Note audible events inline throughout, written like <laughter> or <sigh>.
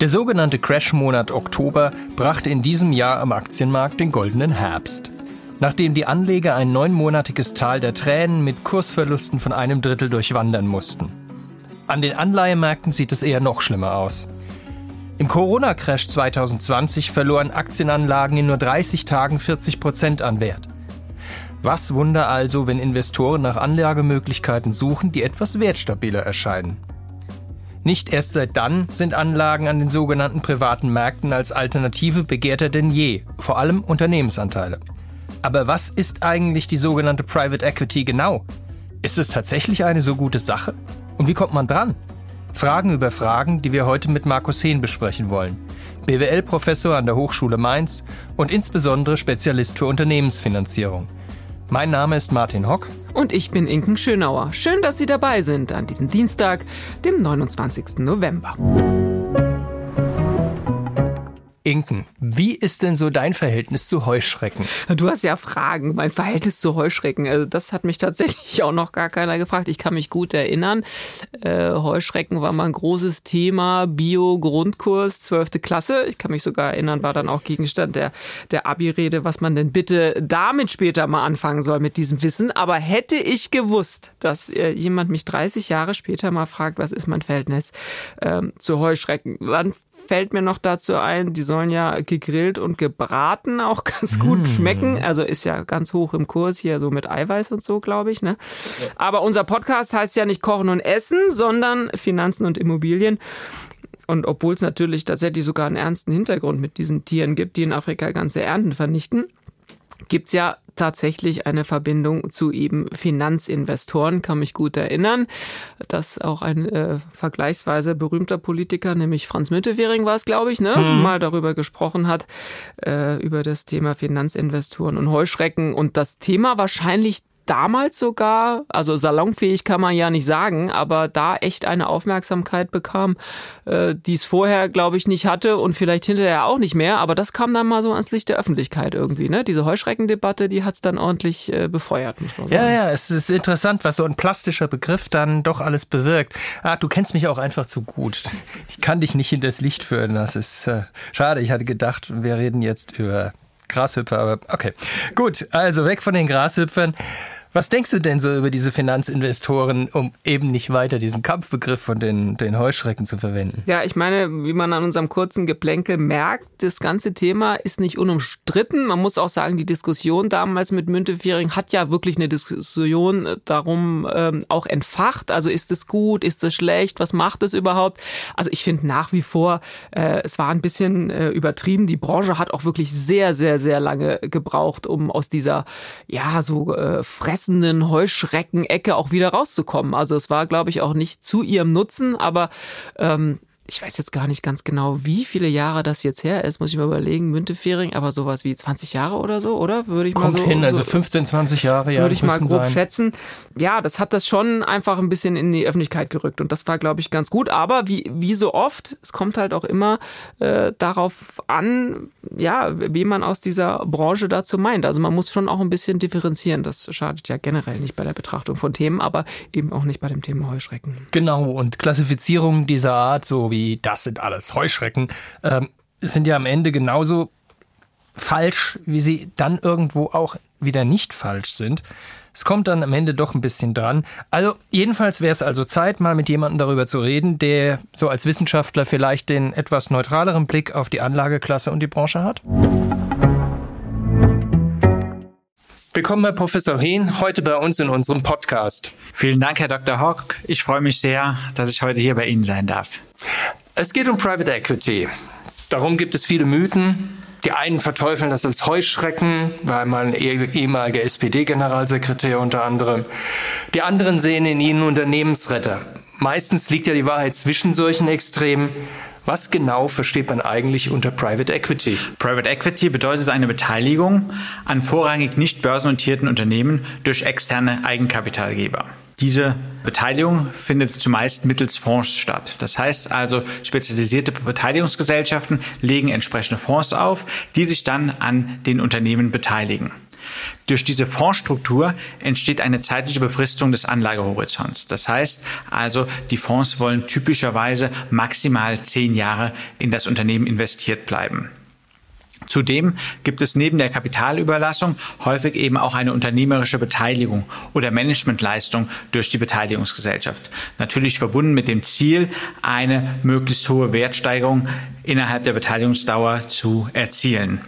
Der sogenannte Crash-Monat Oktober brachte in diesem Jahr am Aktienmarkt den goldenen Herbst. Nachdem die Anleger ein neunmonatiges Tal der Tränen mit Kursverlusten von einem Drittel durchwandern mussten. An den Anleihemärkten sieht es eher noch schlimmer aus. Im Corona-Crash 2020 verloren Aktienanlagen in nur 30 Tagen 40 Prozent an Wert. Was Wunder also, wenn Investoren nach Anlagemöglichkeiten suchen, die etwas wertstabiler erscheinen. Nicht erst seit dann sind Anlagen an den sogenannten privaten Märkten als Alternative begehrter denn je, vor allem Unternehmensanteile. Aber was ist eigentlich die sogenannte Private Equity genau? Ist es tatsächlich eine so gute Sache? Und wie kommt man dran? Fragen über Fragen, die wir heute mit Markus Hehn besprechen wollen. BWL-Professor an der Hochschule Mainz und insbesondere Spezialist für Unternehmensfinanzierung. Mein Name ist Martin Hock. Und ich bin Inken Schönauer. Schön, dass Sie dabei sind an diesem Dienstag, dem 29. November. Inken, wie ist denn so dein Verhältnis zu Heuschrecken? Du hast ja Fragen. Mein Verhältnis zu Heuschrecken, also das hat mich tatsächlich <laughs> auch noch gar keiner gefragt. Ich kann mich gut erinnern. Äh, Heuschrecken war mal ein großes Thema. Bio-Grundkurs, 12. Klasse. Ich kann mich sogar erinnern, war dann auch Gegenstand der, der Abi-Rede, was man denn bitte damit später mal anfangen soll mit diesem Wissen. Aber hätte ich gewusst, dass äh, jemand mich 30 Jahre später mal fragt, was ist mein Verhältnis äh, zu Heuschrecken, dann fällt mir noch dazu ein, die sollen ja gegrillt und gebraten auch <laughs> ganz gut mm. schmecken. Also ist ja ganz hoch im Kurs hier so mit Eiweiß und so, glaube ich. Ne? Aber unser Podcast heißt ja nicht Kochen und Essen, sondern Finanzen und Immobilien. Und obwohl es natürlich tatsächlich sogar einen ernsten Hintergrund mit diesen Tieren gibt, die in Afrika ganze Ernten vernichten, gibt's ja tatsächlich eine Verbindung zu eben Finanzinvestoren, kann mich gut erinnern, dass auch ein äh, vergleichsweise berühmter Politiker, nämlich Franz Müntefering war es, glaube ich, ne, hm. mal darüber gesprochen hat, äh, über das Thema Finanzinvestoren und Heuschrecken. Und das Thema wahrscheinlich damals sogar, also salonfähig kann man ja nicht sagen, aber da echt eine Aufmerksamkeit bekam, äh, die es vorher, glaube ich, nicht hatte und vielleicht hinterher auch nicht mehr. Aber das kam dann mal so ans Licht der Öffentlichkeit irgendwie. Ne? Diese Heuschreckendebatte, die hat es dann ordentlich äh, befeuert. Muss man sagen. Ja, ja, es ist interessant, was so ein plastischer Begriff dann doch alles bewirkt. Ah, du kennst mich auch einfach zu gut. Ich kann dich nicht in das Licht führen. Das ist äh, schade. Ich hatte gedacht, wir reden jetzt über Grashüpfer, aber okay. Gut, also weg von den Grashüpfern. Was denkst du denn so über diese Finanzinvestoren, um eben nicht weiter diesen Kampfbegriff von den, den Heuschrecken zu verwenden? Ja, ich meine, wie man an unserem kurzen Geplänkel merkt, das ganze Thema ist nicht unumstritten. Man muss auch sagen, die Diskussion damals mit Müntefering hat ja wirklich eine Diskussion äh, darum ähm, auch entfacht. Also ist es gut, ist es schlecht, was macht es überhaupt? Also ich finde nach wie vor, äh, es war ein bisschen äh, übertrieben. Die Branche hat auch wirklich sehr, sehr, sehr lange gebraucht, um aus dieser, ja, so äh, Fress fressenden Heuschreckenecke auch wieder rauszukommen. Also es war, glaube ich, auch nicht zu ihrem Nutzen, aber ähm, ich weiß jetzt gar nicht ganz genau, wie viele Jahre das jetzt her ist, muss ich mal überlegen, Müntefering, aber sowas wie 20 Jahre oder so, oder? Würde ich Kommt mal so, hin, also 15, 20 Jahre, ja. Würde ich mal grob sein. schätzen. Ja, das hat das schon einfach ein bisschen in die Öffentlichkeit gerückt und das war, glaube ich, ganz gut. Aber wie, wie so oft, es kommt halt auch immer äh, darauf an, ja, wie man aus dieser Branche dazu meint. Also man muss schon auch ein bisschen differenzieren. Das schadet ja generell nicht bei der Betrachtung von Themen, aber eben auch nicht bei dem Thema Heuschrecken. Genau, und Klassifizierungen dieser Art, so wie das sind alles Heuschrecken, ähm, sind ja am Ende genauso falsch, wie sie dann irgendwo auch wieder nicht falsch sind. Es kommt dann am Ende doch ein bisschen dran. Also jedenfalls wäre es also Zeit, mal mit jemandem darüber zu reden, der so als Wissenschaftler vielleicht den etwas neutraleren Blick auf die Anlageklasse und die Branche hat. Willkommen, Herr Professor Hehn, heute bei uns in unserem Podcast. Vielen Dank, Herr Dr. Hock. Ich freue mich sehr, dass ich heute hier bei Ihnen sein darf. Es geht um Private Equity. Darum gibt es viele Mythen. Die einen verteufeln das als Heuschrecken, weil man ehemaliger SPD-Generalsekretär unter anderem. Die anderen sehen in ihnen Unternehmensretter. Meistens liegt ja die Wahrheit zwischen solchen Extremen. Was genau versteht man eigentlich unter Private Equity? Private Equity bedeutet eine Beteiligung an vorrangig nicht börsennotierten Unternehmen durch externe Eigenkapitalgeber. Diese Beteiligung findet zumeist mittels Fonds statt. Das heißt also, spezialisierte Beteiligungsgesellschaften legen entsprechende Fonds auf, die sich dann an den Unternehmen beteiligen. Durch diese Fondsstruktur entsteht eine zeitliche Befristung des Anlagehorizonts. Das heißt also, die Fonds wollen typischerweise maximal zehn Jahre in das Unternehmen investiert bleiben. Zudem gibt es neben der Kapitalüberlassung häufig eben auch eine unternehmerische Beteiligung oder Managementleistung durch die Beteiligungsgesellschaft. Natürlich verbunden mit dem Ziel, eine möglichst hohe Wertsteigerung innerhalb der Beteiligungsdauer zu erzielen.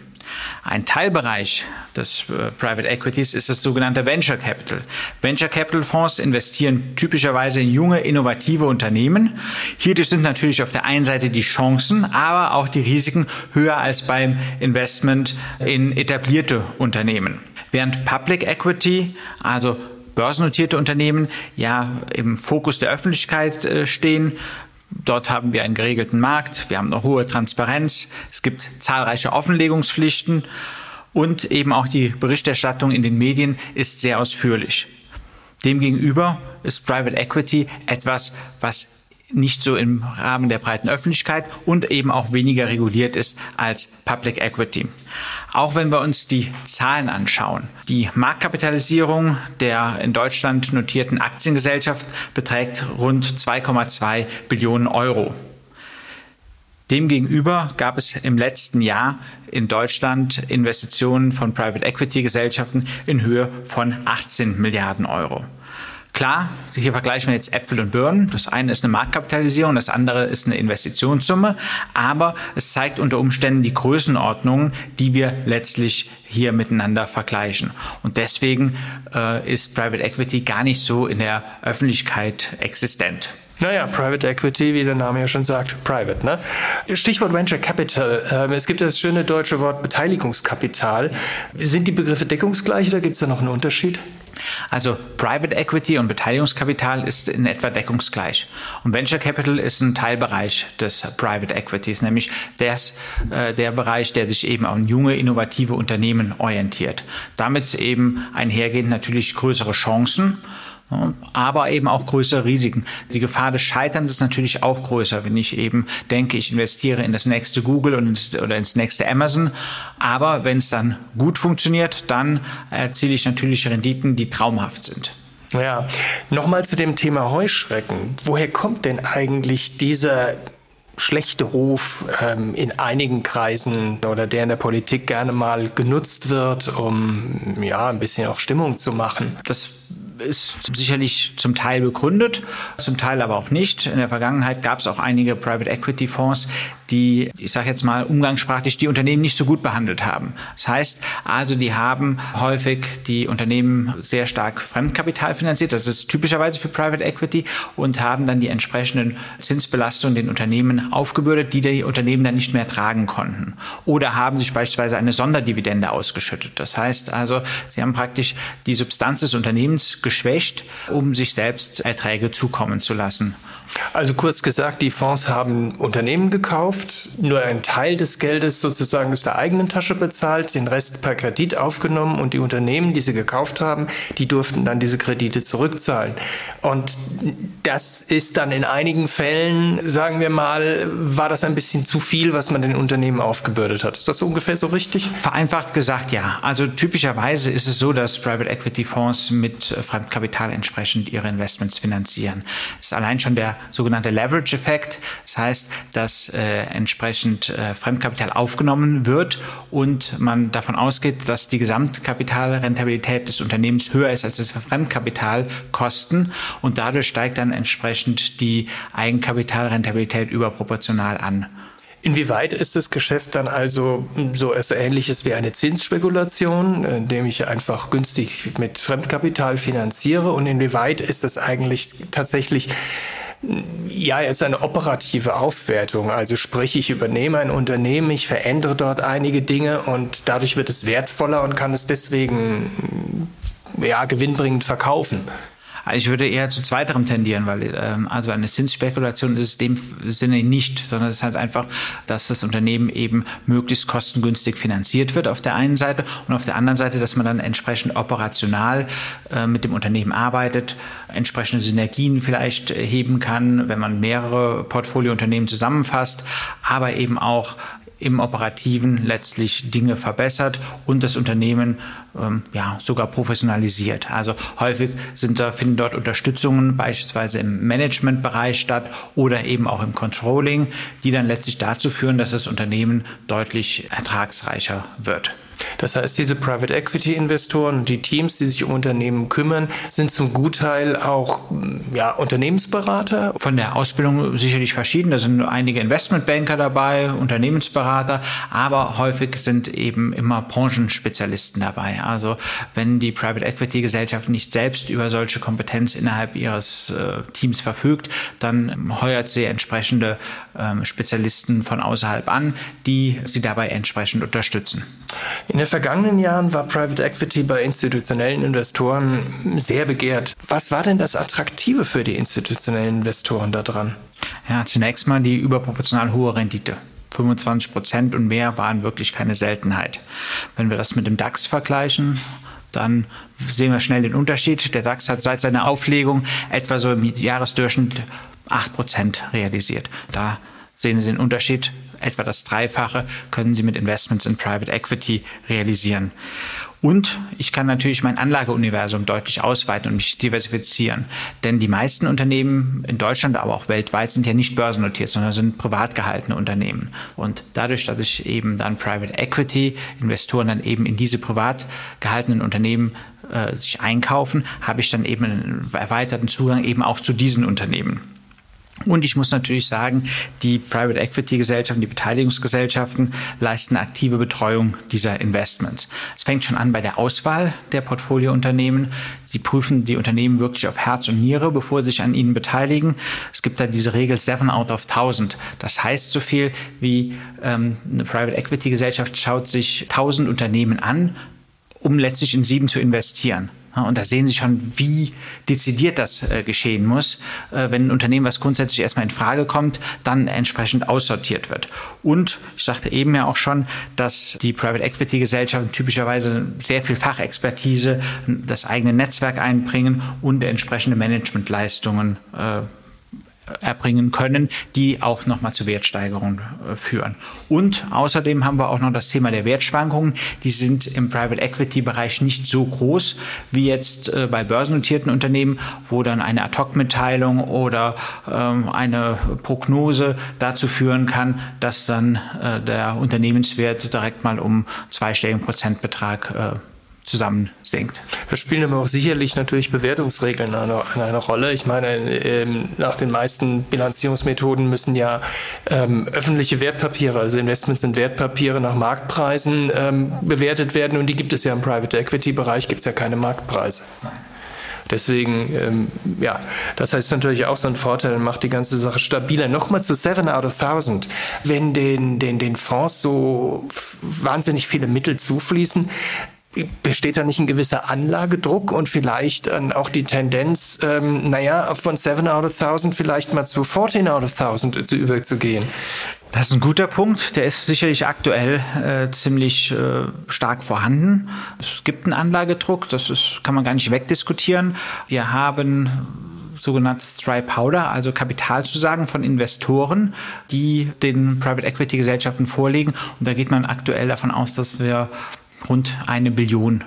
Ein Teilbereich des äh, Private Equities ist das sogenannte Venture Capital. Venture Capital Fonds investieren typischerweise in junge, innovative Unternehmen. Hierdurch sind natürlich auf der einen Seite die Chancen, aber auch die Risiken höher als beim Investment in etablierte Unternehmen. Während Public Equity, also börsennotierte Unternehmen, ja im Fokus der Öffentlichkeit äh, stehen, Dort haben wir einen geregelten Markt, wir haben eine hohe Transparenz, es gibt zahlreiche Offenlegungspflichten und eben auch die Berichterstattung in den Medien ist sehr ausführlich. Demgegenüber ist Private Equity etwas, was nicht so im Rahmen der breiten Öffentlichkeit und eben auch weniger reguliert ist als Public Equity. Auch wenn wir uns die Zahlen anschauen. Die Marktkapitalisierung der in Deutschland notierten Aktiengesellschaft beträgt rund 2,2 Billionen Euro. Demgegenüber gab es im letzten Jahr in Deutschland Investitionen von Private Equity Gesellschaften in Höhe von 18 Milliarden Euro. Klar, hier vergleichen wir jetzt Äpfel und Birnen. Das eine ist eine Marktkapitalisierung, das andere ist eine Investitionssumme. Aber es zeigt unter Umständen die Größenordnungen, die wir letztlich hier miteinander vergleichen. Und deswegen äh, ist Private Equity gar nicht so in der Öffentlichkeit existent. Naja, Private Equity, wie der Name ja schon sagt, Private. Ne? Stichwort Venture Capital. Ähm, es gibt das schöne deutsche Wort Beteiligungskapital. Sind die Begriffe deckungsgleich oder gibt es da noch einen Unterschied? Also Private Equity und Beteiligungskapital ist in etwa deckungsgleich. Und Venture Capital ist ein Teilbereich des Private Equities, nämlich des, äh, der Bereich, der sich eben an junge, innovative Unternehmen orientiert. Damit eben einhergehend natürlich größere Chancen aber eben auch größere Risiken. Die Gefahr des Scheiterns ist natürlich auch größer, wenn ich eben denke, ich investiere in das nächste Google oder ins nächste Amazon. Aber wenn es dann gut funktioniert, dann erziele ich natürlich Renditen, die traumhaft sind. Ja, nochmal zu dem Thema Heuschrecken. Woher kommt denn eigentlich dieser schlechte Ruf ähm, in einigen Kreisen oder der in der Politik gerne mal genutzt wird, um ja ein bisschen auch Stimmung zu machen? Das ist sicherlich zum Teil begründet, zum Teil aber auch nicht. In der Vergangenheit gab es auch einige Private Equity Fonds, die, ich sage jetzt mal umgangssprachlich, die Unternehmen nicht so gut behandelt haben. Das heißt also, die haben häufig die Unternehmen sehr stark Fremdkapital finanziert, das ist typischerweise für Private Equity, und haben dann die entsprechenden Zinsbelastungen den Unternehmen aufgebürdet, die die Unternehmen dann nicht mehr tragen konnten. Oder haben sich beispielsweise eine Sonderdividende ausgeschüttet. Das heißt also, sie haben praktisch die Substanz des Unternehmens geschwächt, um sich selbst Erträge zukommen zu lassen. Also kurz gesagt, die Fonds haben Unternehmen gekauft, nur einen Teil des Geldes sozusagen aus der eigenen Tasche bezahlt, den Rest per Kredit aufgenommen und die Unternehmen, die sie gekauft haben, die durften dann diese Kredite zurückzahlen. Und das ist dann in einigen Fällen, sagen wir mal, war das ein bisschen zu viel, was man den Unternehmen aufgebürdet hat. Ist das ungefähr so richtig? Vereinfacht gesagt, ja. Also typischerweise ist es so, dass Private Equity Fonds mit Fremdkapital entsprechend ihre Investments finanzieren. Das ist allein schon der sogenannte Leverage-Effekt. Das heißt, dass äh, entsprechend äh, Fremdkapital aufgenommen wird und man davon ausgeht, dass die Gesamtkapitalrentabilität des Unternehmens höher ist als das Fremdkapitalkosten und dadurch steigt dann entsprechend die Eigenkapitalrentabilität überproportional an. Inwieweit ist das Geschäft dann also so etwas Ähnliches wie eine Zinsspekulation, indem ich einfach günstig mit Fremdkapital finanziere? Und inwieweit ist das eigentlich tatsächlich ja, jetzt eine operative Aufwertung. Also sprich, ich übernehme ein Unternehmen, ich verändere dort einige Dinge und dadurch wird es wertvoller und kann es deswegen ja, gewinnbringend verkaufen. Also ich würde eher zu zweiterem tendieren, weil ähm, also eine Zinsspekulation ist es dem Sinne nicht, sondern es ist halt einfach, dass das Unternehmen eben möglichst kostengünstig finanziert wird auf der einen Seite und auf der anderen Seite, dass man dann entsprechend operational äh, mit dem Unternehmen arbeitet, entsprechende Synergien vielleicht heben kann, wenn man mehrere Portfoliounternehmen zusammenfasst, aber eben auch im Operativen letztlich Dinge verbessert und das Unternehmen ähm, ja sogar professionalisiert. Also häufig sind da, finden dort Unterstützungen beispielsweise im Managementbereich statt oder eben auch im Controlling, die dann letztlich dazu führen, dass das Unternehmen deutlich ertragsreicher wird. Das heißt, diese Private Equity Investoren und die Teams, die sich um Unternehmen kümmern, sind zum Gutteil auch ja, Unternehmensberater? Von der Ausbildung sicherlich verschieden. Da sind einige Investmentbanker dabei, Unternehmensberater, aber häufig sind eben immer Branchenspezialisten dabei. Also wenn die Private Equity Gesellschaft nicht selbst über solche Kompetenz innerhalb ihres äh, Teams verfügt, dann heuert sie entsprechende ähm, Spezialisten von außerhalb an, die sie dabei entsprechend unterstützen. In den vergangenen Jahren war Private Equity bei institutionellen Investoren sehr begehrt. Was war denn das Attraktive für die institutionellen Investoren daran? Ja, zunächst mal die überproportional hohe Rendite. 25 Prozent und mehr waren wirklich keine Seltenheit. Wenn wir das mit dem DAX vergleichen, dann sehen wir schnell den Unterschied. Der DAX hat seit seiner Auflegung etwa so im Jahresdurchschnitt 8 Prozent realisiert. Da sehen Sie den Unterschied etwa das Dreifache können Sie mit Investments in Private Equity realisieren. Und ich kann natürlich mein Anlageuniversum deutlich ausweiten und mich diversifizieren. Denn die meisten Unternehmen in Deutschland, aber auch weltweit sind ja nicht börsennotiert, sondern sind privat gehaltene Unternehmen. Und dadurch, dass ich eben dann Private Equity Investoren dann eben in diese privat gehaltenen Unternehmen äh, sich einkaufen, habe ich dann eben einen erweiterten Zugang eben auch zu diesen Unternehmen. Und ich muss natürlich sagen, die Private Equity Gesellschaften, die Beteiligungsgesellschaften leisten aktive Betreuung dieser Investments. Es fängt schon an bei der Auswahl der Portfoliounternehmen. Sie prüfen die Unternehmen wirklich auf Herz und Niere, bevor sie sich an ihnen beteiligen. Es gibt da diese Regel 7 out of 1000. Das heißt so viel wie ähm, eine Private Equity Gesellschaft schaut sich 1000 Unternehmen an, um letztlich in sieben zu investieren. Und da sehen Sie schon, wie dezidiert das äh, geschehen muss, äh, wenn ein Unternehmen, was grundsätzlich erstmal in Frage kommt, dann entsprechend aussortiert wird. Und ich sagte eben ja auch schon, dass die Private Equity Gesellschaften typischerweise sehr viel Fachexpertise, das eigene Netzwerk einbringen und entsprechende Managementleistungen äh, erbringen können, die auch nochmal zu Wertsteigerungen äh, führen. Und außerdem haben wir auch noch das Thema der Wertschwankungen. Die sind im Private Equity Bereich nicht so groß wie jetzt äh, bei börsennotierten Unternehmen, wo dann eine Ad-Hoc-Mitteilung oder ähm, eine Prognose dazu führen kann, dass dann äh, der Unternehmenswert direkt mal um zweistelligen Prozentbetrag zusammen sinkt. Da spielen aber auch sicherlich natürlich Bewertungsregeln eine, eine Rolle. Ich meine, ähm, nach den meisten Bilanzierungsmethoden müssen ja ähm, öffentliche Wertpapiere, also Investments in Wertpapiere nach Marktpreisen ähm, bewertet werden und die gibt es ja im Private Equity Bereich, gibt es ja keine Marktpreise. Deswegen, ähm, ja, das heißt natürlich auch so ein Vorteil macht die ganze Sache stabiler. Nochmal zu 7 out of 1000. Wenn den, den, den Fonds so wahnsinnig viele Mittel zufließen, besteht da nicht ein gewisser Anlagedruck und vielleicht dann auch die Tendenz, ähm, naja, von 7 out of 1000 vielleicht mal zu 14 out of 1000 zu überzugehen? Das ist ein guter Punkt. Der ist sicherlich aktuell äh, ziemlich äh, stark vorhanden. Es gibt einen Anlagedruck, das ist, kann man gar nicht wegdiskutieren. Wir haben sogenanntes Dry Powder, also Kapitalzusagen von Investoren, die den Private Equity Gesellschaften vorlegen. Und da geht man aktuell davon aus, dass wir rund eine Billion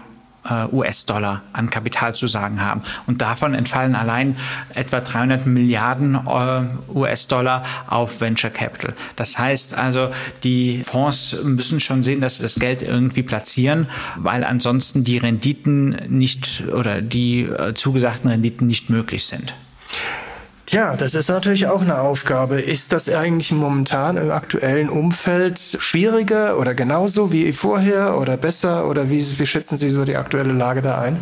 äh, US-Dollar an Kapitalzusagen haben. Und davon entfallen allein etwa 300 Milliarden äh, US-Dollar auf Venture Capital. Das heißt also, die Fonds müssen schon sehen, dass sie das Geld irgendwie platzieren, weil ansonsten die Renditen nicht oder die äh, zugesagten Renditen nicht möglich sind. Tja, das ist natürlich auch eine Aufgabe. Ist das eigentlich momentan im aktuellen Umfeld schwieriger oder genauso wie vorher oder besser oder wie, wie schätzen Sie so die aktuelle Lage da ein?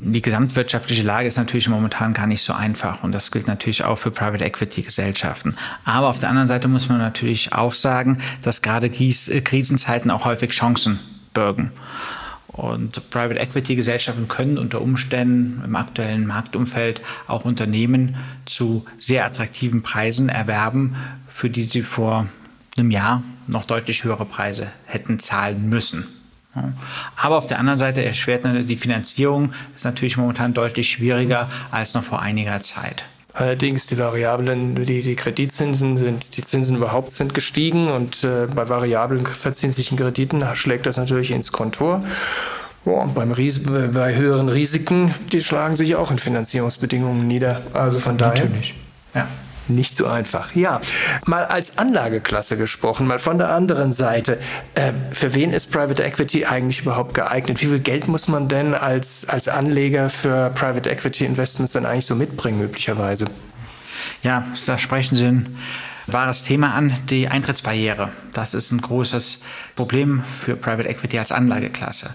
Die gesamtwirtschaftliche Lage ist natürlich momentan gar nicht so einfach und das gilt natürlich auch für Private Equity Gesellschaften. Aber auf der anderen Seite muss man natürlich auch sagen, dass gerade Krisenzeiten auch häufig Chancen bürgen. Und Private Equity Gesellschaften können unter Umständen im aktuellen Marktumfeld auch Unternehmen zu sehr attraktiven Preisen erwerben, für die sie vor einem Jahr noch deutlich höhere Preise hätten zahlen müssen. Aber auf der anderen Seite erschwert die Finanzierung ist natürlich momentan deutlich schwieriger als noch vor einiger Zeit. Allerdings die Variablen, die, die Kreditzinsen sind, die Zinsen überhaupt sind gestiegen und äh, bei variablen verzinslichen Krediten schlägt das natürlich ins Kontor. Ja, beim Ries bei höheren Risiken, die schlagen sich auch in Finanzierungsbedingungen nieder. Also von daher. Natürlich. Ja. Nicht so einfach. Ja, mal als Anlageklasse gesprochen, mal von der anderen Seite. Äh, für wen ist Private Equity eigentlich überhaupt geeignet? Wie viel Geld muss man denn als, als Anleger für Private Equity Investments dann eigentlich so mitbringen, möglicherweise? Ja, da sprechen Sie ein wahres Thema an, die Eintrittsbarriere. Das ist ein großes Problem für Private Equity als Anlageklasse.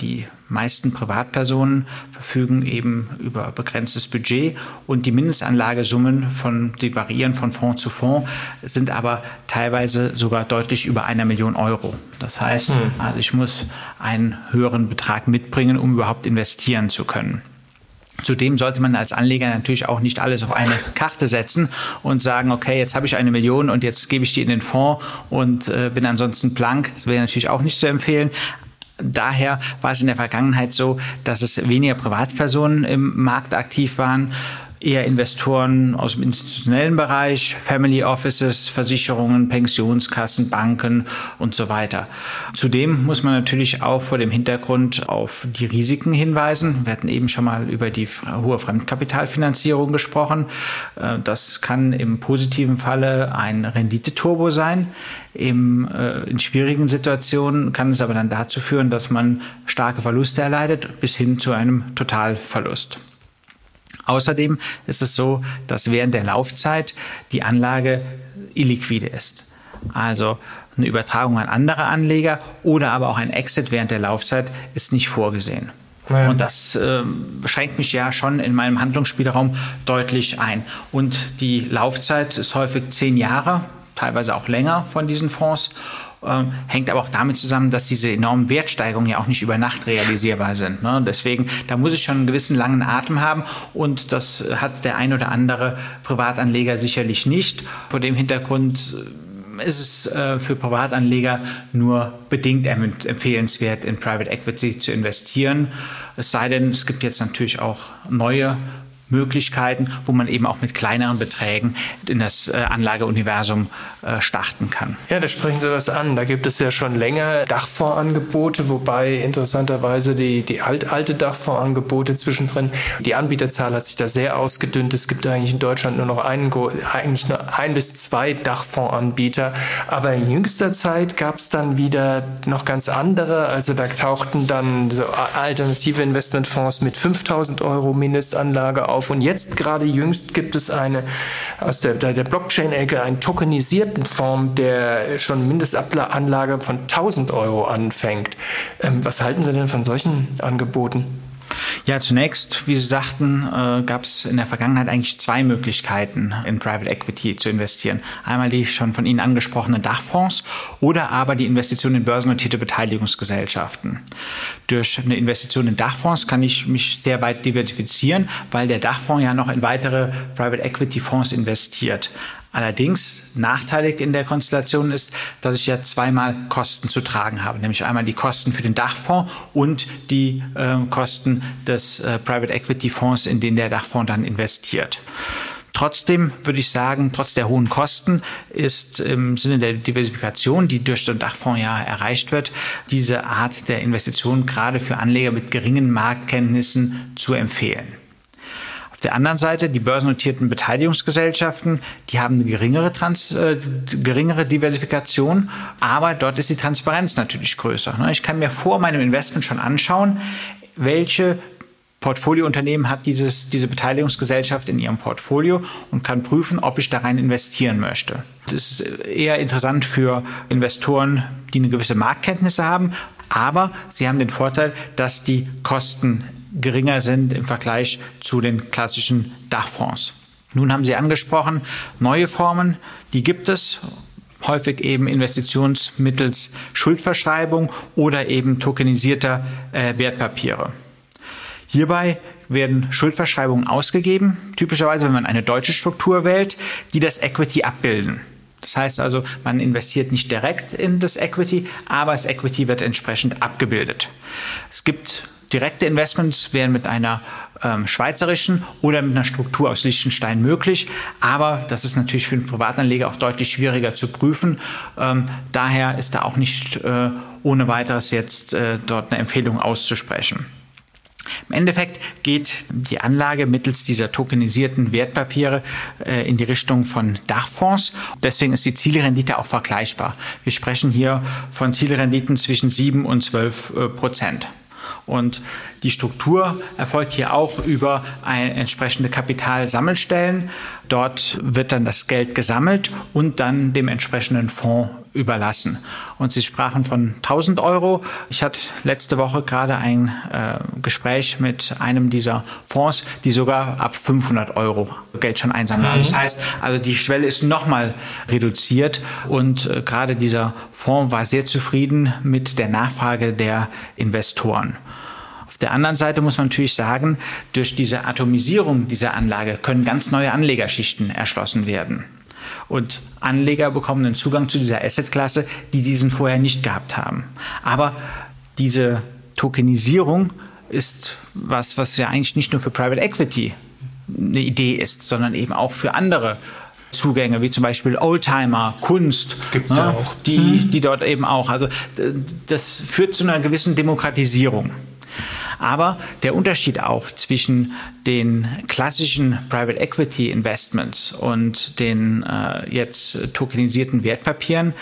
Die meisten Privatpersonen verfügen eben über begrenztes Budget und die Mindestanlagesummen von, die variieren von Fonds zu Fonds, sind aber teilweise sogar deutlich über einer Million Euro. Das heißt, hm. also ich muss einen höheren Betrag mitbringen, um überhaupt investieren zu können. Zudem sollte man als Anleger natürlich auch nicht alles auf eine Karte setzen und sagen, okay, jetzt habe ich eine Million und jetzt gebe ich die in den Fonds und äh, bin ansonsten blank. Das wäre natürlich auch nicht zu empfehlen. Daher war es in der Vergangenheit so, dass es weniger Privatpersonen im Markt aktiv waren eher Investoren aus dem institutionellen Bereich, Family Offices, Versicherungen, Pensionskassen, Banken und so weiter. Zudem muss man natürlich auch vor dem Hintergrund auf die Risiken hinweisen. Wir hatten eben schon mal über die hohe Fremdkapitalfinanzierung gesprochen. Äh, das kann im positiven Falle ein Renditeturbo sein. Äh, in schwierigen Situationen kann es aber dann dazu führen, dass man starke Verluste erleidet bis hin zu einem Totalverlust. Außerdem ist es so, dass während der Laufzeit die Anlage illiquide ist. Also eine Übertragung an andere Anleger oder aber auch ein Exit während der Laufzeit ist nicht vorgesehen. Ja. Und das äh, schränkt mich ja schon in meinem Handlungsspielraum deutlich ein. Und die Laufzeit ist häufig zehn Jahre, teilweise auch länger von diesen Fonds. Ähm, hängt aber auch damit zusammen, dass diese enormen Wertsteigerungen ja auch nicht über Nacht realisierbar sind. Ne? Deswegen, da muss ich schon einen gewissen langen Atem haben und das hat der ein oder andere Privatanleger sicherlich nicht. Vor dem Hintergrund äh, ist es äh, für Privatanleger nur bedingt empfehlenswert, in Private Equity zu investieren. Es sei denn, es gibt jetzt natürlich auch neue Möglichkeiten, wo man eben auch mit kleineren Beträgen in das äh, Anlageuniversum äh, starten kann. Ja, da sprechen Sie was an. Da gibt es ja schon länger Dachfondsangebote, wobei interessanterweise die, die alt, alte Dachfondsangebote zwischendrin, die Anbieterzahl hat sich da sehr ausgedünnt. Es gibt eigentlich in Deutschland nur noch einen, eigentlich nur ein bis zwei Dachfondsanbieter. Aber in jüngster Zeit gab es dann wieder noch ganz andere. Also da tauchten dann so alternative Investmentfonds mit 5000 Euro Mindestanlage auf. Und jetzt gerade jüngst gibt es eine aus der, der Blockchain-Ecke einen tokenisierten Fonds, der schon Mindestanlage von 1000 Euro anfängt. Ähm, was halten Sie denn von solchen Angeboten? Ja, zunächst, wie Sie sagten, äh, gab es in der Vergangenheit eigentlich zwei Möglichkeiten, in Private Equity zu investieren. Einmal die schon von Ihnen angesprochenen Dachfonds oder aber die Investition in börsennotierte Beteiligungsgesellschaften. Durch eine Investition in Dachfonds kann ich mich sehr weit diversifizieren, weil der Dachfonds ja noch in weitere Private Equity Fonds investiert. Allerdings nachteilig in der Konstellation ist, dass ich ja zweimal Kosten zu tragen habe, nämlich einmal die Kosten für den Dachfonds und die äh, Kosten des äh, Private Equity Fonds, in den der Dachfonds dann investiert. Trotzdem würde ich sagen, trotz der hohen Kosten ist im Sinne der Diversifikation, die durch den Dachfonds ja erreicht wird, diese Art der Investition gerade für Anleger mit geringen Marktkenntnissen zu empfehlen. Auf der anderen Seite die börsennotierten Beteiligungsgesellschaften, die haben eine geringere, Trans äh, geringere Diversifikation, aber dort ist die Transparenz natürlich größer. Ne? Ich kann mir vor meinem Investment schon anschauen, welche Portfoliounternehmen hat dieses, diese Beteiligungsgesellschaft in ihrem Portfolio und kann prüfen, ob ich da rein investieren möchte. Das ist eher interessant für Investoren, die eine gewisse Marktkenntnisse haben, aber sie haben den Vorteil, dass die Kosten geringer sind im Vergleich zu den klassischen Dachfonds. Nun haben Sie angesprochen, neue Formen, die gibt es, häufig eben Investitionsmittels Schuldverschreibung oder eben tokenisierter äh, Wertpapiere. Hierbei werden Schuldverschreibungen ausgegeben, typischerweise wenn man eine deutsche Struktur wählt, die das Equity abbilden. Das heißt also, man investiert nicht direkt in das Equity, aber das Equity wird entsprechend abgebildet. Es gibt Direkte Investments wären mit einer ähm, schweizerischen oder mit einer Struktur aus Liechtenstein möglich. Aber das ist natürlich für den Privatanleger auch deutlich schwieriger zu prüfen. Ähm, daher ist da auch nicht äh, ohne weiteres jetzt äh, dort eine Empfehlung auszusprechen. Im Endeffekt geht die Anlage mittels dieser tokenisierten Wertpapiere äh, in die Richtung von Dachfonds. Deswegen ist die Zielrendite auch vergleichbar. Wir sprechen hier von Zielrenditen zwischen 7 und 12 äh, Prozent. Und die Struktur erfolgt hier auch über eine entsprechende Kapitalsammelstellen. Dort wird dann das Geld gesammelt und dann dem entsprechenden Fonds überlassen. Und Sie sprachen von 1000 Euro. Ich hatte letzte Woche gerade ein äh, Gespräch mit einem dieser Fonds, die sogar ab 500 Euro Geld schon einsammeln. Mhm. Das heißt, also die Schwelle ist nochmal reduziert und äh, gerade dieser Fonds war sehr zufrieden mit der Nachfrage der Investoren. Auf der anderen Seite muss man natürlich sagen, durch diese Atomisierung dieser Anlage können ganz neue Anlegerschichten erschlossen werden. Und Anleger bekommen einen Zugang zu dieser Assetklasse, die diesen vorher nicht gehabt haben. Aber diese Tokenisierung ist was, was ja eigentlich nicht nur für Private Equity eine Idee ist, sondern eben auch für andere Zugänge, wie zum Beispiel Oldtimer, Kunst, Gibt's ne, ja auch. Die, mhm. die dort eben auch. Also das führt zu einer gewissen Demokratisierung. Aber der Unterschied auch zwischen den klassischen Private Equity Investments und den äh, jetzt tokenisierten Wertpapieren,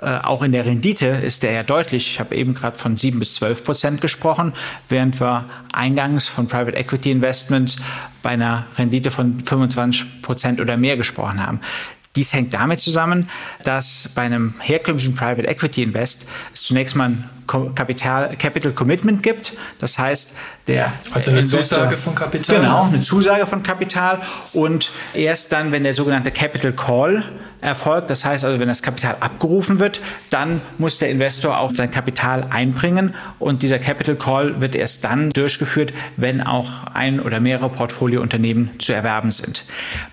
äh, auch in der Rendite ist der ja deutlich. Ich habe eben gerade von 7 bis 12 Prozent gesprochen, während wir eingangs von Private Equity Investments bei einer Rendite von 25 Prozent oder mehr gesprochen haben. Dies hängt damit zusammen, dass bei einem herkömmlichen Private Equity Invest es zunächst mal ein Kapital, Capital Commitment gibt. Das heißt, der also eine Investor, Zusage von Kapital. Genau, eine Zusage von Kapital und erst dann, wenn der sogenannte Capital Call erfolgt. Das heißt also, wenn das Kapital abgerufen wird, dann muss der Investor auch sein Kapital einbringen und dieser Capital Call wird erst dann durchgeführt, wenn auch ein oder mehrere Portfoliounternehmen zu erwerben sind.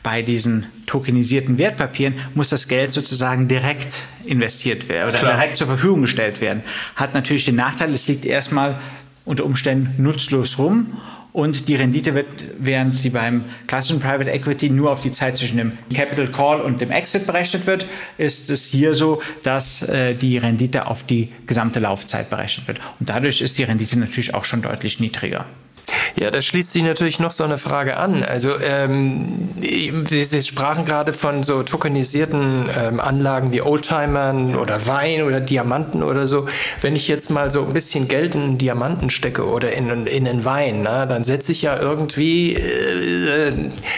Bei diesen tokenisierten Wertpapieren muss das Geld sozusagen direkt investiert werden oder Klar. direkt zur Verfügung gestellt werden. Hat natürlich den Nachteil, es liegt erstmal unter Umständen nutzlos rum und die Rendite wird, während sie beim klassischen Private Equity nur auf die Zeit zwischen dem Capital Call und dem Exit berechnet wird, ist es hier so, dass äh, die Rendite auf die gesamte Laufzeit berechnet wird. Und dadurch ist die Rendite natürlich auch schon deutlich niedriger. Ja, da schließt sich natürlich noch so eine Frage an. Also ähm, Sie, Sie sprachen gerade von so tokenisierten ähm, Anlagen wie Oldtimern oder Wein oder Diamanten oder so. Wenn ich jetzt mal so ein bisschen Geld in Diamanten stecke oder in, in einen Wein, na, dann setze ich ja irgendwie, äh,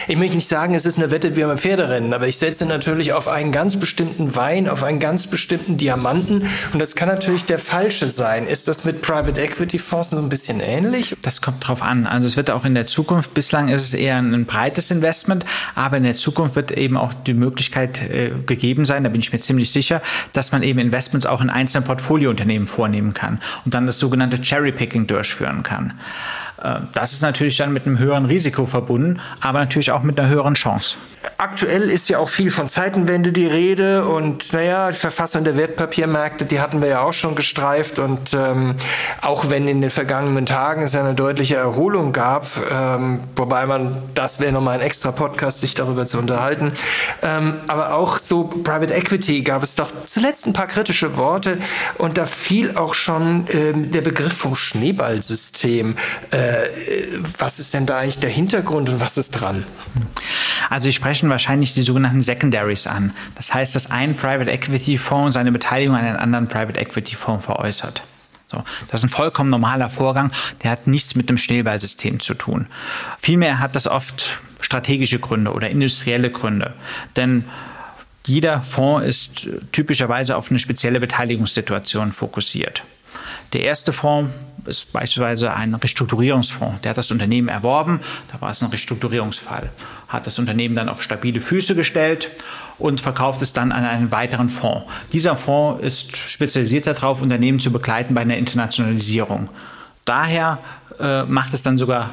ich möchte nicht sagen, es ist eine Wette wie beim Pferderennen, aber ich setze natürlich auf einen ganz bestimmten Wein, auf einen ganz bestimmten Diamanten und das kann natürlich der falsche sein. Ist das mit Private Equity Fonds so ein bisschen ähnlich? Das kommt drauf an. Also es wird auch in der Zukunft, bislang ist es eher ein, breites Investment, aber in der Zukunft wird eben auch die Möglichkeit äh, gegeben sein, da bin ich mir ziemlich sicher, dass man eben Investments auch in einzelnen Portfoliounternehmen vornehmen kann und dann das sogenannte Cherry-Picking durchführen kann. Äh, das ist natürlich dann mit einem höheren Risiko verbunden, aber natürlich auch mit einer höheren Chance. Aktuell ist ja auch viel von Zeitenwende die Rede und naja, die Verfassung der Wertpapiermärkte, die hatten wir ja auch schon gestreift und ähm, auch wenn in den vergangenen Tagen es eine deutliche Erholung gab, ähm, wobei man, das wäre nochmal ein extra Podcast, sich darüber zu unterhalten, ähm, aber auch so Private Equity gab es doch zuletzt ein paar kritische Worte und da fiel auch schon ähm, der Begriff vom Schneeballsystem. Äh, was ist denn da eigentlich der Hintergrund und was ist dran? Also ich sprechen wahrscheinlich die sogenannten Secondaries an. Das heißt, dass ein Private Equity Fonds seine Beteiligung an einen anderen Private Equity Fonds veräußert. So, das ist ein vollkommen normaler Vorgang, der hat nichts mit dem Schneeballsystem zu tun. Vielmehr hat das oft strategische Gründe oder industrielle Gründe. Denn jeder Fonds ist typischerweise auf eine spezielle Beteiligungssituation fokussiert. Der erste Fonds ist beispielsweise ein Restrukturierungsfonds. Der hat das Unternehmen erworben, da war es ein Restrukturierungsfall, hat das Unternehmen dann auf stabile Füße gestellt und verkauft es dann an einen weiteren Fonds. Dieser Fonds ist spezialisiert darauf, Unternehmen zu begleiten bei einer Internationalisierung. Daher äh, macht es dann sogar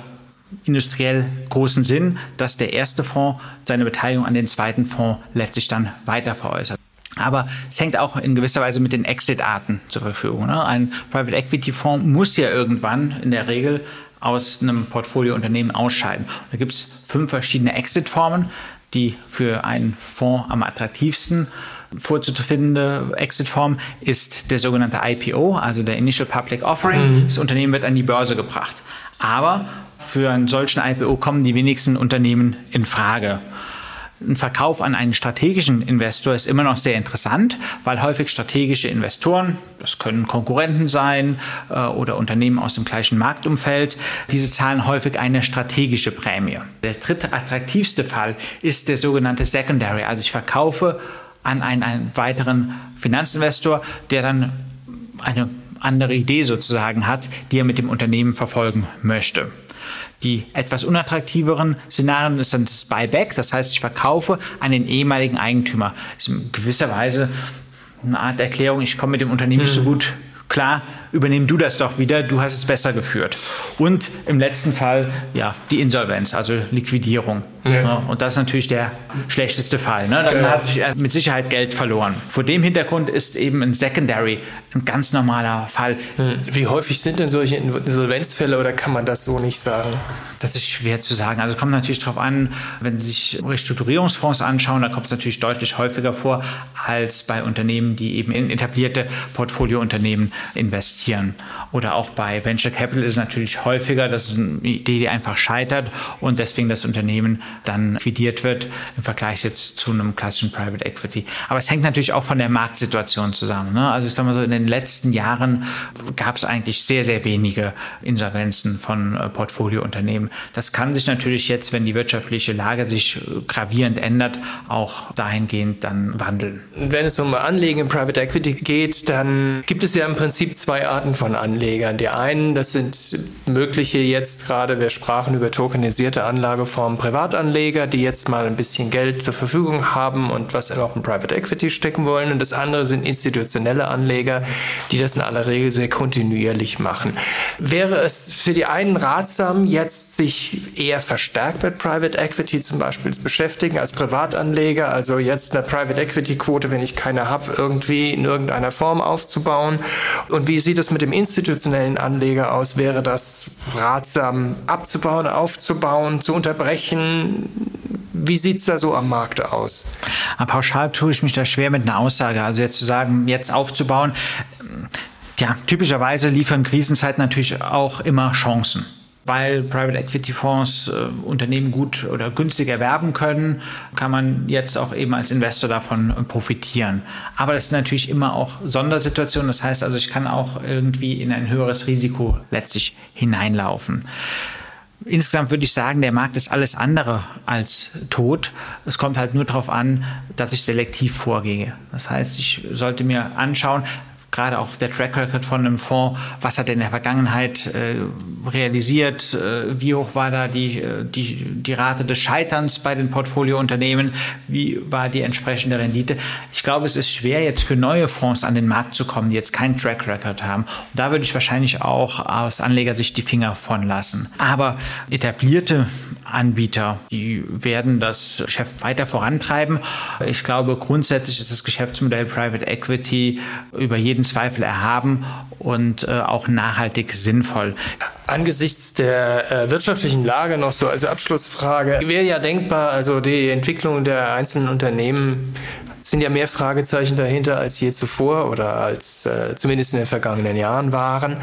industriell großen Sinn, dass der erste Fonds seine Beteiligung an den zweiten Fonds letztlich dann weiter veräußert. Aber es hängt auch in gewisser Weise mit den Exit-Arten zur Verfügung. Ne? Ein Private Equity Fonds muss ja irgendwann in der Regel aus einem Portfoliounternehmen ausscheiden. Da gibt es fünf verschiedene Exit-Formen, die für einen Fonds am attraktivsten vorzufindende Exit-Form ist der sogenannte IPO, also der Initial Public Offering. Mhm. Das Unternehmen wird an die Börse gebracht. Aber für einen solchen IPO kommen die wenigsten Unternehmen in Frage. Ein Verkauf an einen strategischen Investor ist immer noch sehr interessant, weil häufig strategische Investoren, das können Konkurrenten sein äh, oder Unternehmen aus dem gleichen Marktumfeld, diese zahlen häufig eine strategische Prämie. Der dritte attraktivste Fall ist der sogenannte Secondary, also ich verkaufe an einen, einen weiteren Finanzinvestor, der dann eine andere Idee sozusagen hat, die er mit dem Unternehmen verfolgen möchte. Die etwas unattraktiveren Szenarien ist dann das Buyback, das heißt, ich verkaufe an den ehemaligen Eigentümer. Das ist in gewisser Weise eine Art Erklärung, ich komme mit dem Unternehmen nicht so hm. gut klar, übernehm du das doch wieder, du hast es besser geführt. Und im letzten Fall, ja, die Insolvenz, also Liquidierung. Ja. Und das ist natürlich der schlechteste Fall. Ne? Dann genau. hat ich mit Sicherheit Geld verloren. Vor dem Hintergrund ist eben ein Secondary ein ganz normaler Fall. Hm. Wie häufig sind denn solche Insolvenzfälle oder kann man das so nicht sagen? Das ist schwer zu sagen. Also kommt natürlich darauf an, wenn Sie sich Restrukturierungsfonds anschauen, da kommt es natürlich deutlich häufiger vor als bei Unternehmen, die eben in etablierte Portfoliounternehmen investieren. Oder auch bei Venture Capital ist es natürlich häufiger, dass eine Idee, die einfach scheitert und deswegen das Unternehmen dann liquidiert wird im Vergleich jetzt zu einem klassischen Private Equity. Aber es hängt natürlich auch von der Marktsituation zusammen. Ne? Also ich sage mal so, in den letzten Jahren gab es eigentlich sehr, sehr wenige Insolvenzen von äh, Portfoliounternehmen. Das kann sich natürlich jetzt, wenn die wirtschaftliche Lage sich äh, gravierend ändert, auch dahingehend dann wandeln. Wenn es um Anlegen in Private Equity geht, dann gibt es ja im Prinzip zwei Arten von Anlegern. Die einen, das sind mögliche jetzt gerade, wir sprachen über tokenisierte Anlageformen, Privatanleger, die jetzt mal ein bisschen Geld zur Verfügung haben und was auch in Private Equity stecken wollen. Und das andere sind institutionelle Anleger, die das in aller Regel sehr kontinuierlich machen. Wäre es für die einen ratsam, jetzt sich eher verstärkt mit Private Equity zum Beispiel zu beschäftigen als Privatanleger, also jetzt eine Private Equity Quote, wenn ich keine habe, irgendwie in irgendeiner Form aufzubauen? Und wie sieht es mit dem institutionellen Anleger aus? Wäre das ratsam abzubauen, aufzubauen, zu unterbrechen? Wie sieht es da so am Markt aus? Pauschal tue ich mich da schwer mit einer Aussage. Also jetzt zu sagen, jetzt aufzubauen, ja, typischerweise liefern Krisenzeiten natürlich auch immer Chancen weil Private Equity Fonds äh, Unternehmen gut oder günstig erwerben können, kann man jetzt auch eben als Investor davon äh, profitieren. Aber das ist natürlich immer auch Sondersituationen. Das heißt also, ich kann auch irgendwie in ein höheres Risiko letztlich hineinlaufen. Insgesamt würde ich sagen, der Markt ist alles andere als tot. Es kommt halt nur darauf an, dass ich selektiv vorgehe. Das heißt, ich sollte mir anschauen, gerade auch der Track Record von einem Fonds, was hat er in der Vergangenheit äh, realisiert, äh, wie hoch war da die, äh, die, die Rate des Scheiterns bei den Portfoliounternehmen, wie war die entsprechende Rendite. Ich glaube, es ist schwer jetzt für neue Fonds an den Markt zu kommen, die jetzt keinen Track Record haben. Und da würde ich wahrscheinlich auch aus Anlegersicht die Finger von lassen. Aber etablierte Anbieter, die werden das Geschäft weiter vorantreiben. Ich glaube, grundsätzlich ist das Geschäftsmodell Private Equity über jeden jeden Zweifel erhaben und äh, auch nachhaltig sinnvoll. Angesichts der äh, wirtschaftlichen Lage noch so als Abschlussfrage wäre ja denkbar, also die Entwicklung der einzelnen Unternehmen sind ja mehr Fragezeichen dahinter als je zuvor oder als äh, zumindest in den vergangenen Jahren waren.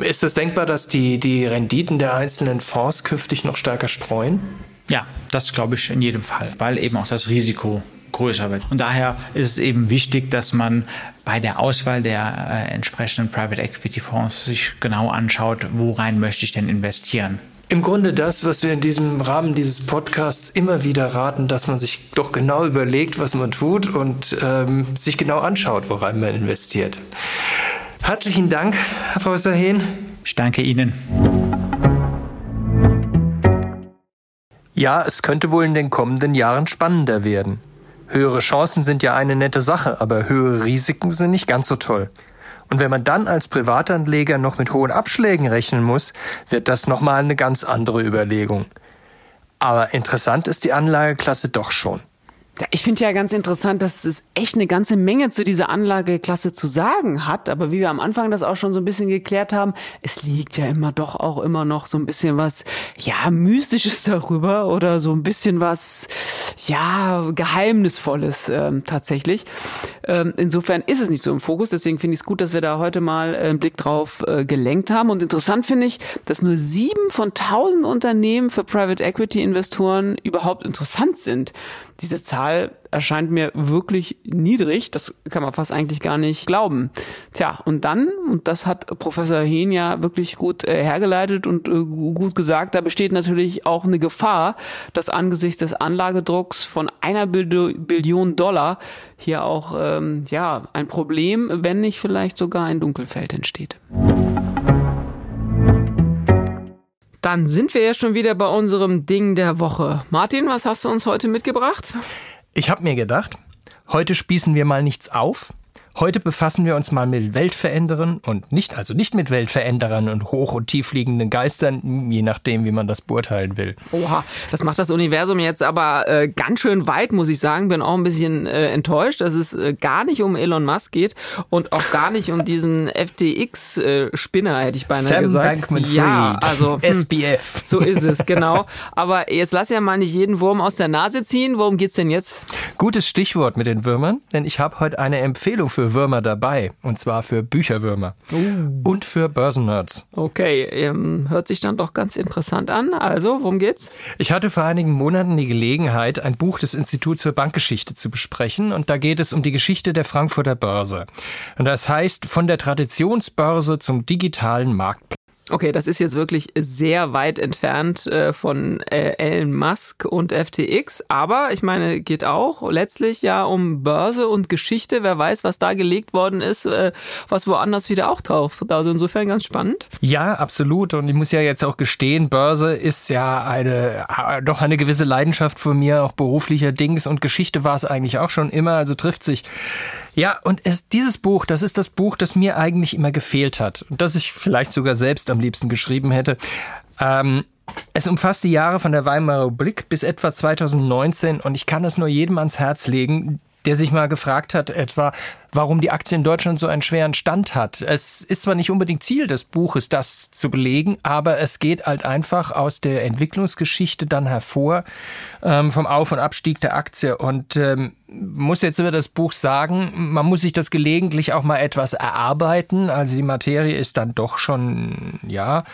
Ist es denkbar, dass die, die Renditen der einzelnen Fonds künftig noch stärker streuen? Ja, das glaube ich in jedem Fall, weil eben auch das Risiko größer wird. Und daher ist es eben wichtig, dass man bei der Auswahl der äh, entsprechenden Private Equity Fonds sich genau anschaut, worein möchte ich denn investieren. Im Grunde das, was wir in diesem Rahmen dieses Podcasts immer wieder raten, dass man sich doch genau überlegt, was man tut und ähm, sich genau anschaut, worein man investiert. Herzlichen Dank, Herr Professor Hehn. Ich danke Ihnen. Ja, es könnte wohl in den kommenden Jahren spannender werden. Höhere Chancen sind ja eine nette Sache, aber höhere Risiken sind nicht ganz so toll. Und wenn man dann als Privatanleger noch mit hohen Abschlägen rechnen muss, wird das nochmal eine ganz andere Überlegung. Aber interessant ist die Anlageklasse doch schon. Ich finde ja ganz interessant, dass es echt eine ganze Menge zu dieser Anlageklasse zu sagen hat. Aber wie wir am Anfang das auch schon so ein bisschen geklärt haben, es liegt ja immer doch auch immer noch so ein bisschen was, ja, Mystisches darüber oder so ein bisschen was, ja, Geheimnisvolles ähm, tatsächlich. Ähm, insofern ist es nicht so im Fokus. Deswegen finde ich es gut, dass wir da heute mal einen Blick drauf äh, gelenkt haben. Und interessant finde ich, dass nur sieben von tausend Unternehmen für Private Equity Investoren überhaupt interessant sind diese Zahl erscheint mir wirklich niedrig. Das kann man fast eigentlich gar nicht glauben. Tja, und dann, und das hat Professor Hehn ja wirklich gut äh, hergeleitet und äh, gut gesagt, da besteht natürlich auch eine Gefahr, dass angesichts des Anlagedrucks von einer Billion Dollar hier auch ähm, ja ein Problem, wenn nicht vielleicht sogar ein Dunkelfeld entsteht. Dann sind wir ja schon wieder bei unserem Ding der Woche. Martin, was hast du uns heute mitgebracht? Ich habe mir gedacht, heute spießen wir mal nichts auf, Heute befassen wir uns mal mit Weltveränderern und nicht, also nicht mit Weltveränderern und hoch- und tiefliegenden Geistern, je nachdem, wie man das beurteilen will. Oha, das macht das Universum jetzt aber äh, ganz schön weit, muss ich sagen. Bin auch ein bisschen äh, enttäuscht, dass es äh, gar nicht um Elon Musk geht und auch gar nicht um diesen <laughs> FTX-Spinner, hätte ich beinahe Sam gesagt. Bankman-Fried. Ja, also <laughs> hm, SBF. So ist es, genau. Aber jetzt lass ja mal nicht jeden Wurm aus der Nase ziehen. Worum geht's denn jetzt? Gutes Stichwort mit den Würmern, denn ich habe heute eine Empfehlung für für Würmer dabei. Und zwar für Bücherwürmer. Uh. Und für Börsennerds. Okay, ähm, hört sich dann doch ganz interessant an. Also, worum geht's? Ich hatte vor einigen Monaten die Gelegenheit, ein Buch des Instituts für Bankgeschichte zu besprechen. Und da geht es um die Geschichte der Frankfurter Börse. Und das heißt, von der Traditionsbörse zum digitalen Marktplatz. Okay, das ist jetzt wirklich sehr weit entfernt äh, von äh, Elon Musk und FTX, aber ich meine, geht auch letztlich ja um Börse und Geschichte. Wer weiß, was da gelegt worden ist, äh, was woanders wieder auch taucht. Also insofern ganz spannend. Ja, absolut. Und ich muss ja jetzt auch gestehen, Börse ist ja eine doch eine gewisse Leidenschaft von mir, auch beruflicher Dings und Geschichte war es eigentlich auch schon immer. Also trifft sich ja, und es, dieses Buch, das ist das Buch, das mir eigentlich immer gefehlt hat und das ich vielleicht sogar selbst am liebsten geschrieben hätte. Ähm, es umfasst die Jahre von der Weimarer Republik bis etwa 2019 und ich kann es nur jedem ans Herz legen, der sich mal gefragt hat, etwa, warum die Aktie in Deutschland so einen schweren Stand hat. Es ist zwar nicht unbedingt Ziel des Buches, das zu belegen, aber es geht halt einfach aus der Entwicklungsgeschichte dann hervor, ähm, vom Auf- und Abstieg der Aktie. Und ähm, muss jetzt über das Buch sagen, man muss sich das gelegentlich auch mal etwas erarbeiten. Also die Materie ist dann doch schon, ja,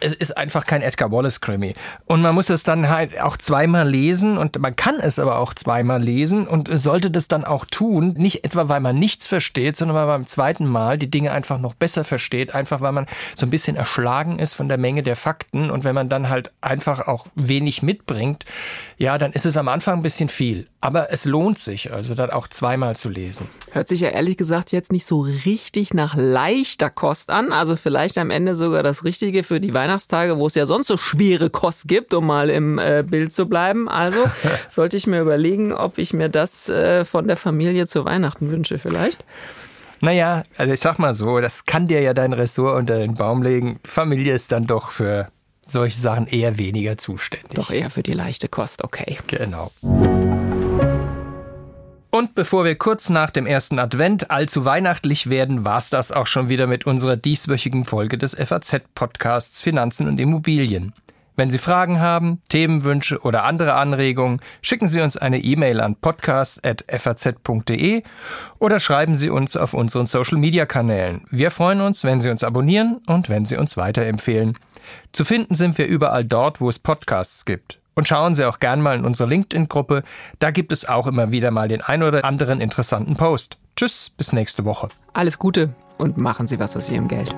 es ist einfach kein Edgar Wallace Krimi. Und man muss es dann halt auch zweimal lesen und man kann es aber auch zweimal lesen und sollte das dann auch tun. Nicht etwa, weil man nichts versteht, sondern weil man beim zweiten Mal die Dinge einfach noch besser versteht. Einfach, weil man so ein bisschen erschlagen ist von der Menge der Fakten und wenn man dann halt einfach auch wenig mitbringt, ja, dann ist es am Anfang ein bisschen viel. Aber es lohnt sich, also dann auch zweimal zu lesen. Hört sich ja ehrlich gesagt jetzt nicht so richtig nach leichter Kost an. Also vielleicht am Ende sogar das Richtige für die Weihnachtstage, wo es ja sonst so schwere Kost gibt, um mal im äh, Bild zu bleiben. Also <laughs> sollte ich mir überlegen, ob ich mir das äh, von der Familie zu Weihnachten wünsche vielleicht. Naja, also ich sag mal so, das kann dir ja dein Ressort unter den Baum legen. Familie ist dann doch für solche Sachen eher weniger zuständig. Doch eher für die leichte Kost, okay. Genau. Und bevor wir kurz nach dem ersten Advent allzu weihnachtlich werden, war's das auch schon wieder mit unserer dieswöchigen Folge des FAZ-Podcasts Finanzen und Immobilien. Wenn Sie Fragen haben, Themenwünsche oder andere Anregungen, schicken Sie uns eine E-Mail an podcast.faz.de oder schreiben Sie uns auf unseren Social-Media-Kanälen. Wir freuen uns, wenn Sie uns abonnieren und wenn Sie uns weiterempfehlen. Zu finden sind wir überall dort, wo es Podcasts gibt. Und schauen Sie auch gern mal in unsere LinkedIn-Gruppe. Da gibt es auch immer wieder mal den ein oder anderen interessanten Post. Tschüss, bis nächste Woche. Alles Gute und machen Sie was aus Ihrem Geld.